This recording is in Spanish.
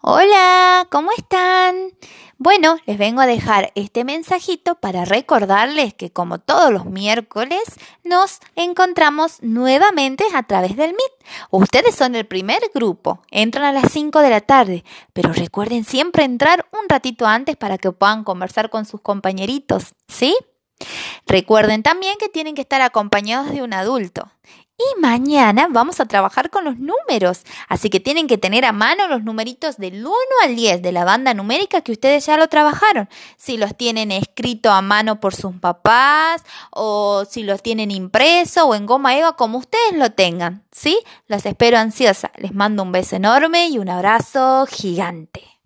Hola, ¿cómo están? Bueno, les vengo a dejar este mensajito para recordarles que como todos los miércoles nos encontramos nuevamente a través del Meet. Ustedes son el primer grupo, entran a las 5 de la tarde, pero recuerden siempre entrar un ratito antes para que puedan conversar con sus compañeritos, ¿sí? Recuerden también que tienen que estar acompañados de un adulto. Y mañana vamos a trabajar con los números, así que tienen que tener a mano los numeritos del 1 al 10 de la banda numérica que ustedes ya lo trabajaron. Si los tienen escrito a mano por sus papás o si los tienen impreso o en goma eva, como ustedes lo tengan, ¿sí? Los espero ansiosa. Les mando un beso enorme y un abrazo gigante.